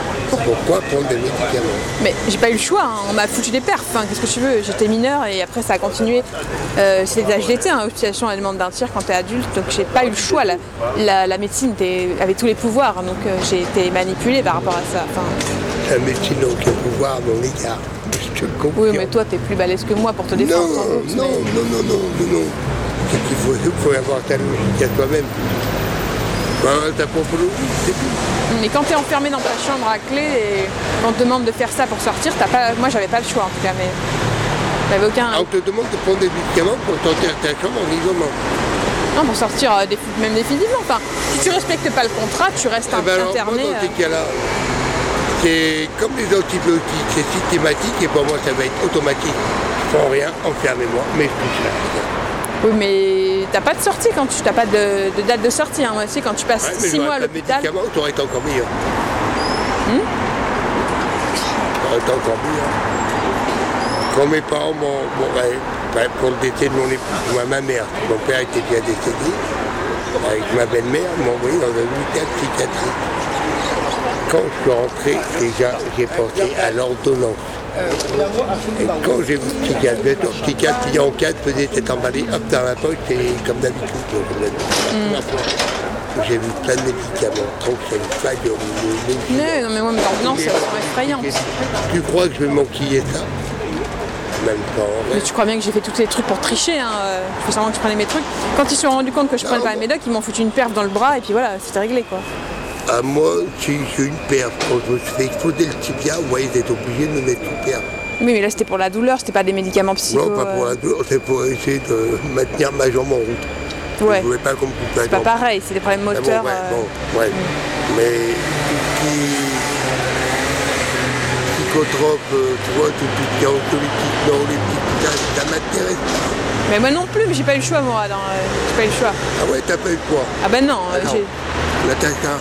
Pourquoi prendre des médicaments Mais j'ai pas eu le choix, hein. on m'a foutu des perfs, hein. qu'est-ce que tu veux J'étais mineure et après ça a continué. Euh, c'est des d'été, hein, hospitalisation à la demande d'un tiers quand t'es adulte, donc j'ai pas eu le choix. La, la- la médecine avait tous les pouvoirs, donc euh, j'ai été manipulée par rapport à ça. Enfin, La médecine n'a aucun pouvoir à mon égard. Je te le confirme. oui, mais toi t'es plus balèze que moi pour te défendre. Non, doute, non, mais- non, non, non, non, non. Qu'il faut, il faut avoir ta logique à toi-même. Avoir ta propre logique, c'est tout. Mais quand t'es enfermé dans ta chambre à clé et on te demande de faire ça pour sortir, t'as pas. Moi j'avais pas le choix en tout cas, mais j'avais aucun. Ah, on te demande de prendre des médicaments pour sortir de ta chambre en isolement. Non, pour sortir euh, même définitivement. Enfin, si tu respectes pas le contrat, tu restes alors, moi, interné. dans ces cas-là, c'est comme les antibiotiques, c'est systématique et pour moi, ça va être automatique. Je prends rien, enfermez-moi, mais je touche là. Oui, mais t'as pas de sortie quand tu t'as pas de, de date de sortie. Hein. Moi aussi, quand tu passes Ouais, mais 6 mois à l'hôpital. tu aurais été encore meilleur. Hmm? T'aurais été encore meilleur. Quand mes parents m'ont, ouais, pour le décès de mon moi, ma mère, mon père était déjà décédé, avec ma belle-mère, m'ont envoyé dans un hôpital psychiatrique. Quand je suis rentré, déjà, j'ai pensé à l'ordonnance. Et quand j'ai vu le bien sûr, le qui en 4 faisait tête emballée, hop dans la poche, et comme d'habitude. d'habitude. J'ai vu plein de médicaments, Tranxène, Fagor, Non, non, mais moi, elles sont effrayantes. Tu crois que je vais m'enquiller ça? Même Mais tu crois bien que j'ai fait tous les trucs pour tricher. Hein. euh, Je semblant que je prenais mes trucs. Quand ils se sont rendus compte que je prenais pas mes médocs, ils m'ont foutu une perf dans le bras et puis voilà, c'était réglé quoi. À moi, j'ai une perte, quand je me suis fait exploser le tibia, ouais, ils étaient obligés de me mettre une perte. Oui, mais là c'était pour la douleur, c'était pas des médicaments psycho. Non, pas pour euh, la douleur, c'est pour essayer de maintenir ma jambe en route. Ouais. Je voulais pas qu'on me coupe la C'est pas pareil, c'est des problèmes Ah bon, moteurs. ouais, euh, bon, ouais. Mais tout ce qui psychotrope, euh, tu vois, tout anxiolytique, neuroleptique, tout ça, ça m'intéresse pas. Mais moi non plus, mais j'ai pas eu le choix moi. Dans, euh, j'ai pas eu le choix. Ah ouais, t'as pas eu quoi Ah ben non, euh, Non. j'ai. Natacha,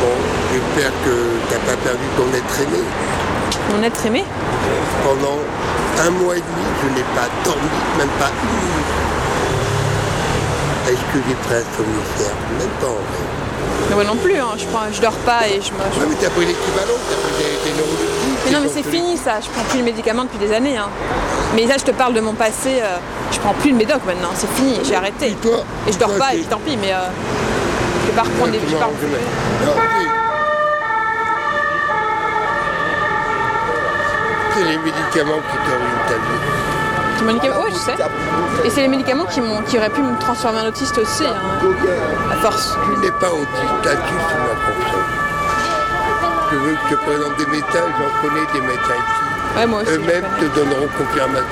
bon, j'espère que t'as pas perdu ton être aimé. mon être aimé. Pendant un mois et demi, je n'ai pas dormi, même pas une. Est-ce que j'ai pris un somnifère Même pas en vrai. Mais moi non plus, hein, je, prends, je dors pas et je me. Ouais, mais t'as pris l'équivalent, t'as pris des, des neuroleptiques. Mais non, mais c'est fini ça, je prends plus de médicaments depuis des années. hein. Mais là, je te parle de mon passé, euh, je prends plus de médocs maintenant, c'est fini, j'ai arrêté. Et toi? Et je dors toi, pas, et puis tant pis, mais euh, pas reprendre des. Non, c'est- les médicaments qui te ruinent ta vie. Ouais, je sais. Et c'est les médicaments qui, m'ont- qui auraient pu me transformer en autiste aussi, hein, à force. Tu n'es pas autiste, t'as juste ma confiance. Tu veux que je te présente des médecins, j'en connais des médecins ici. Ouais, moi aussi. Eux-mêmes te donneront confirmation.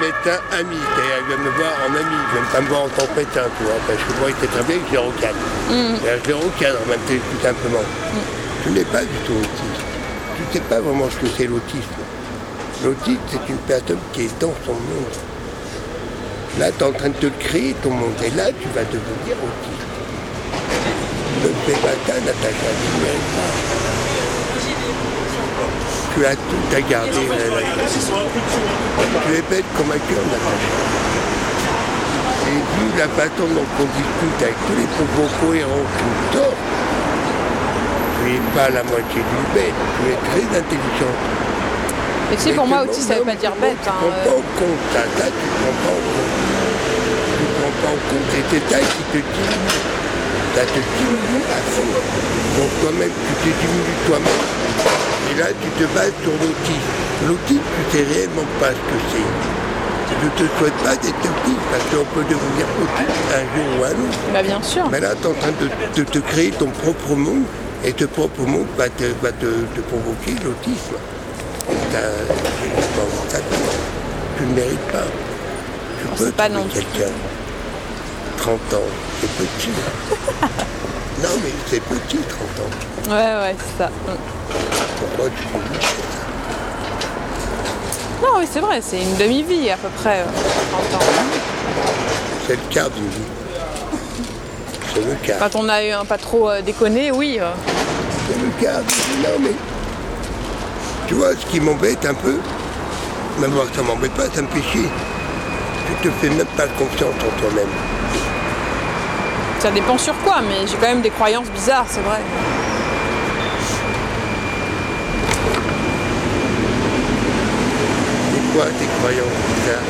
Amis. C'est-à-dire, ils viennent me voir en ami, ils viennent pas me voir en tant que médecin, tu vois. Parce que moi, ils étaient très bien, je les recadre. C'est-à-dire, Je les recadre, même tout simplement. Tu n'es pas du tout autiste. Tu ne sais pas vraiment ce que c'est l'autisme. L'autisme, c'est une personne qui est dans son monde. Là, tu es en train de te créer ton monde. Et là, tu vas devenir autiste. Ne fais pas ça, Natacha, tu ne mérites pas. Tu as tout à garder. là. Tu es bête comme un cœur. Et vu la façon dont on discute avec tous les propos cohérents que tu sors, tu n'es pas la moitié d'une bête, tu es très intelligent. Mais tu sais, pour moi, autiste, ça veut pas dire bête. Tu hein, ne prends euh. pas en compte ça, tu ne prends pas en compte. Tu ne prends pas en compte, et c'est ça qui te diminue. Ça te diminue à fond. Donc toi-même, tu te diminues toi-même. Et là, tu te bases sur l'autisme. L'autisme, tu sais réellement pas ce que c'est. Je ne te souhaite pas d'être autiste, parce qu'on peut devenir autiste un jour ou un autre. Bah, bien sûr. Mais là, tu es en train de, te créer ton propre monde, et ce propre monde va te, va te, te provoquer l'autisme. Tu ne mérites pas. Tu On peux pas non quelqu'un. 30 ans, c'est petit. non, mais c'est petit, 30 ans. Ouais, ouais, c'est ça. Pourquoi tu dis ça Non, oui, c'est vrai, c'est une demi-vie à peu près. euh, 30 ans. C'est le quart d'une vie. C'est le quart. Quand on a eu un pas trop euh, déconné, oui. euh, C'est le quart d'une vie. Non, mais. Tu vois, ce qui m'embête un peu, même moi, ça m'embête pas, ça me fait chier. Tu te fais même pas confiance en toi-même. Ça dépend sur quoi, mais j'ai quand même des croyances bizarres, c'est vrai. C'est quoi tes croyances bizarres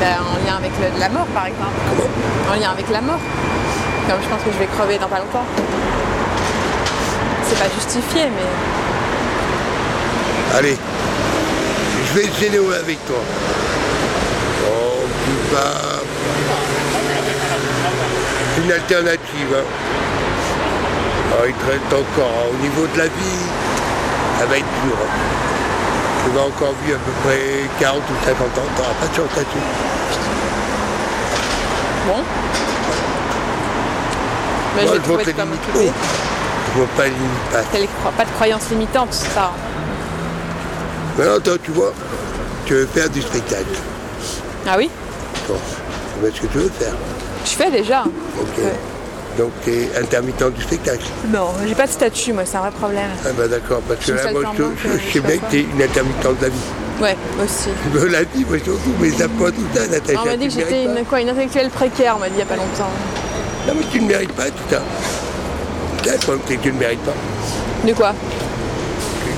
Ben, en lien avec le- la mort, par exemple. Comment En lien avec la mort. Comme je pense que je vais crever dans pas longtemps. C'est pas justifié, mais. Allez, je vais être généreux avec toi. Oh, tu vas. Une alternative. Hein. Oh, il te reste encore. hein. Au niveau de la vie, ça va être dur. hein. Tu vas encore vivre à peu près 40 ou 50 ans. Pas de chance là-dessus. Bon. Mais Moi, je je vois haut. Je vois pas les limites Pas de croyances limitantes, ça. Maintenant, toi, tu vois, tu veux faire du spectacle. Ah oui? Bon, c'est ce que tu veux faire. Fais déjà. Ok. Ouais. Donc, tu es intermittent du spectacle. Non, j'ai pas de statut, moi, c'est un vrai problème. Ah bah d'accord, parce que là, moi, je, je- sais bien que tu es une intermittente de la vie. Ouais, aussi. De la vie, moi surtout, mais ça pas tout ça, Natacha. On m'a dit que j'étais une, quoi, une intellectuelle précaire, on m'a dit il y a pas longtemps. Non, mais tu ne mérites pas tout ça. Ça, le problème, c'est que tu ne mérites pas. De quoi?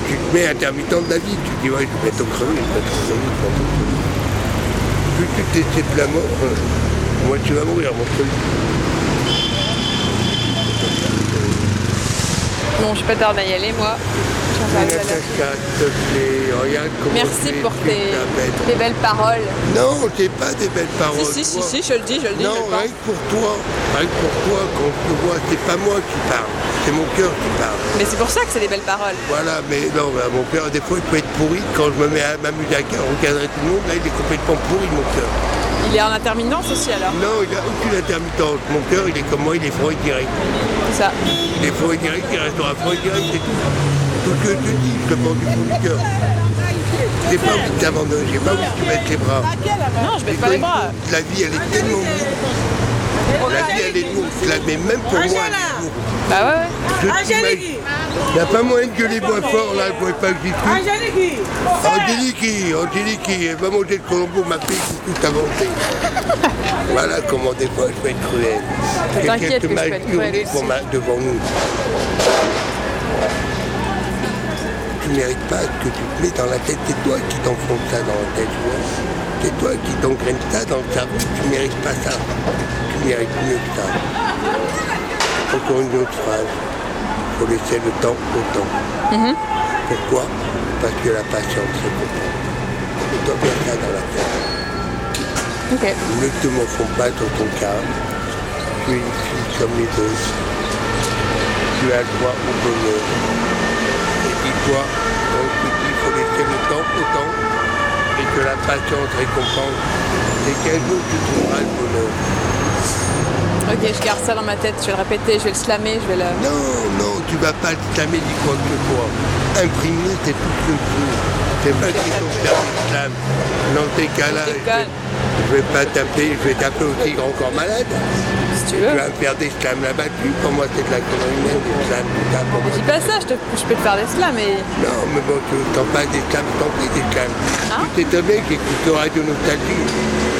Tu, tu te mets intermittent de la vie, tu te dis, ouais, je vais tout crever, je vais tout crever, tu de la mort, euh, moi tu vas mourir, mon truc. Non, j'ai pas tard aller, moi. Je aller à plaît, regarde comment Merci pour tes, tes belles paroles. Non, c'est pas des belles paroles. si, si, si, si, je le dis, je le dis. Non, je rien que pour toi, rien que pour toi, quand je te vois, c'est pas moi qui parle, c'est mon cœur qui parle. Mais c'est pour ça que c'est des belles paroles. Voilà, mais non, mon cœur, des fois, il peut être pourri. Quand je me mets à m'amuser à regarder tout le monde, là, il est complètement pourri, mon cœur. Il est en intermittence aussi alors. Non, il n'a aucune intermittence. Mon cœur, il est comme moi, il est froid et direct. C'est ça. Il est froid et direct, il restera froid et direct, c'est tout. Tout ce que je te dis, je te parle du fond du cœur. J'ai pas envie de t'abandonner, j'ai pas envie que tu mettes les bras. Non, je baisse pas les bras. La vie, elle est tellement lourde. La vie, elle est lourde. La- Mais même pour moi, elle est lourde. Bah ouais, ouais. Je t'imagine. Il n'y a pas moyen de gueuler moins fort là, je ne pouvais pas que j'y suis. Angélique Angéliki, Angéliki, elle va manger le colombo, ma fille, c'est tout voilà comment des fois je peux être cruel. Quelqu'un que je m'a hurlé devant, nous. Tu ne mérites pas que tu te mets dans la tête, c'est toi qui t'enfonce ça dans la tête. C'est toi qui t'engraine ça dans le cerveau, tu ne mérites pas ça. Tu mérites mieux que ça. Encore une autre phrase. Il faut laisser le temps au temps. Pourquoi? Parce que la patience. Tu dois bien ça dans la tête. Ne te morfonds pas dans ton cas. Tu es une fille comme les autres. Tu as le droit au bonheur. Et dis-toi, quand dis qu'il faut laisser le temps au temps et que la patience récompense, et qu'un jour tu trouveras le bonheur. Ok, je garde ça dans ma tête, je vais le répéter, je vais le slammer, je vais le. Non, non, tu vas pas slammer ni quoi que soit. Imprimer, c'est tout ce que je veux. C'est pas question de faire des slams. Dans ces cas-là, Je je vais, pas taper, je vais taper au tigre encore malade. Si tu Tu veux. vas me faire des slams là-dessus. Pour moi, c'est de la connerie des slams, tout ça. Pour Je dis pas ça, je, te- je peux te faire des slams, mais. Non, mais bon, tu t'en passes des slams, t'en prie des slams. Hein tu sais très bien que j'écoute Radio Nostalgie.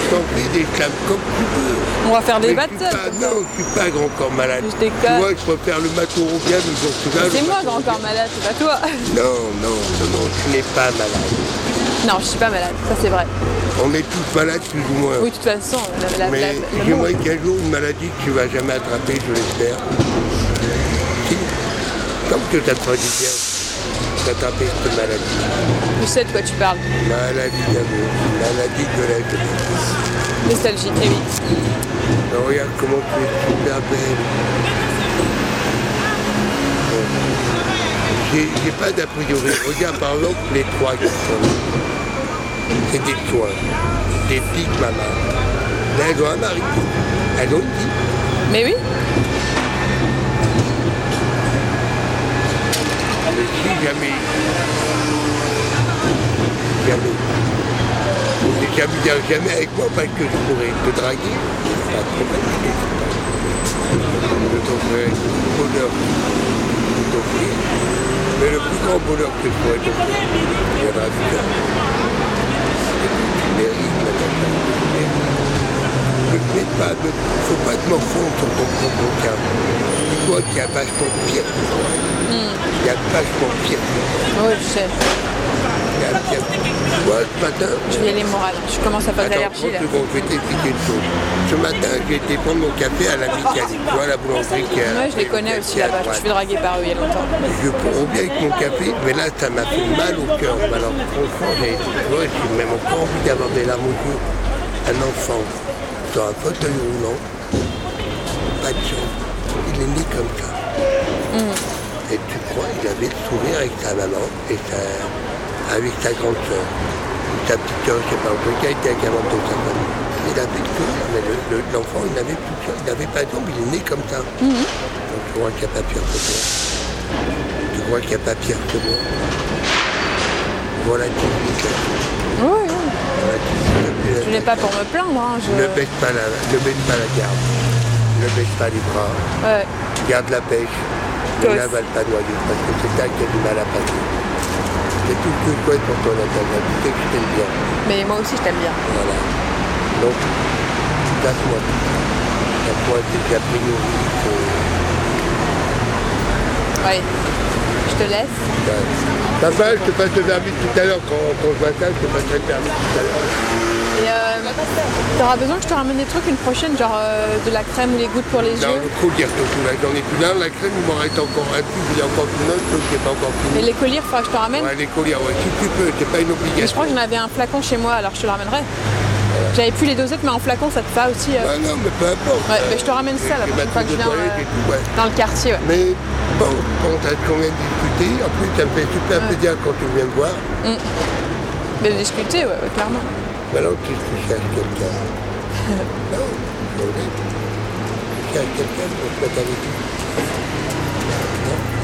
T'en prie des slams comme tu veux. On va faire des battles. Non, je suis pas grand corps malade. Je vois, je préfère le matoureau bien le jour tu vas, C'est moi qui encore malade, c'est pas toi. Non, non, non, non, tu n'es pas malade. Non, je suis pas malade, ça c'est vrai. On est tous malades plus ou moins. Oui, de toute façon, la, la, Mais j'aimerais qu'un jour, une maladie que tu vas jamais attraper, je l'espère. Comme que ça te ferait du bien d'attraper cette maladie. je sais de quoi tu parles. Maladie d'amour, maladie de la jeunesse. Nostalgique, et oui. Mais regarde comment tu es super belle. Bon. J'ai pas d'a priori. Regarde par exemple les trois qui sont là. C'est des soins. Des petites mamans. Là, elles ont un mari. Elles ont une vie. Mais oui, Si jamais, jamais, t'amuseras jamais avec moi parce que je pourrais te draguer. Pas trop c'est le bonheur de. Mais le plus grand bonheur que je pourrais t'offrir, cœur. Tu. Ne pas, faut pas te morfondre sur ton propre cas. Dis-moi qu'il y a vachement pire que toi. Il y a vachement pire que toi. Oui, je sais. Il y a pire toi. Moi, ce matin, Je vais aller morale. Je commence à faire de l'allergie là. 30 secondes, je vais t'expliquer une chose. Ce matin, j'ai été prendre mon café à la mécanique. Tu vois, la boulangerie qui Ouais, je les connais aussi là-bas. Je me suis draguer par eux il y a longtemps. Je prends bien avec mon café, mais là, ça m'a fait mal au cœur. Alors, franchement, j'ai tu vois, j'ai même encore envie d'avoir des larmes aux yeux. Un enfant sur un fauteuil roulant, pas de chance. Il est né comme ça. Et tu crois, il avait le sourire avec sa maman et avec sa grande soeur. Ou sa petite soeur, je sais pas, en tout cas, il était avec un membre de sa famille. Il avait le sourire, mais le- le- l'enfant, il n'avait plus de il n'avait pas jambes, il est né comme ça. Donc tu crois qu'il n'y a pas pire que toi. Tu crois qu'il n'y a pas pire que moi. Voilà Oui, oui. Je n'ai pas pour me plaindre. Hein. Ne baisse pas la, ne baisse pas la garde. Ne baisse pas les bras. Ouais. Garde la pêche. Pas noyer parce que c'est ça qui a du mal à passer. C'est tout ce que je souhaite pour Natalia. Tu sais que je t'aime bien. Mais moi aussi, je t'aime bien. Voilà. Donc, passe-moi tout ça. Passe-moi tes a priori. Ouais. Je te laisse. Papa, je te passe le permis tout à l'heure. Quand, quand je vois ça, je te passerai le permis tout à l'heure. Et t'auras besoin que je te ramène des trucs une prochaine, genre euh, de la crème ou les gouttes pour les Non, yeux. le collier j'en ai plus là. La crème, il m'en reste encore un tube, il y a encore une autre chose qui n'est pas encore Et fini. les colliers, faudra que je te ramène. Ouais, les colliers, ouais, si tu peux, c'est pas une Mais je obligation. crois que j'en avais un flacon chez moi, alors je te le ramènerai. J'avais plus les dosettes, mais en flacon, ça te va aussi. euh, Bah non, mais peu importe. Ouais, mais je te ramène ça, la prochaine fois que je viens, euh, et tout, ouais. dans le quartier. Ouais. Mais bon, quand qu'on vient de discuter, en plus ça me fait super plaisir quand tu viens me voir. Mais de discuter, ouais, ouais, clairement. Maintenant tu, tu cherches quelqu'un? non, je. Tu cherches quelqu'un pour te mettre avec lui?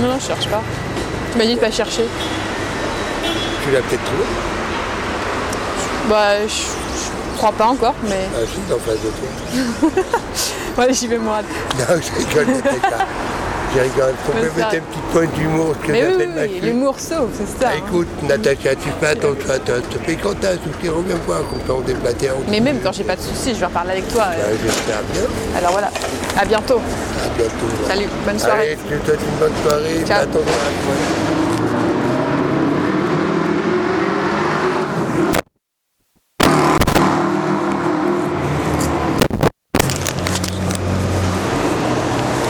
Non, non, je cherche pas. Tu m'as dit de pas chercher. Tu l'as peut-être trouvé? Bah, je, je crois pas encore, mais. Ah si, en face de toi. Ouais, j'y vais moi. Non, je rigole, Natacha. Je rigole. Faut Mais me ça- mettre un petit point d'humour que Mais oui, j'appelle oui, l'humour sauve, c'est ça. Ah, hein. écoute, Natacha, tu fais attention à toi. Tu fais quand t'as un souci, reviens voir, comme ça on déplace en Mais même quand j'ai pas de soucis, je vais reparler avec toi. euh. Ah, J'espère bien. Alors voilà, à bientôt. À bientôt. Salut, bonne soirée. Allez, je te souhaite une bonne soirée. Ciao. À toi.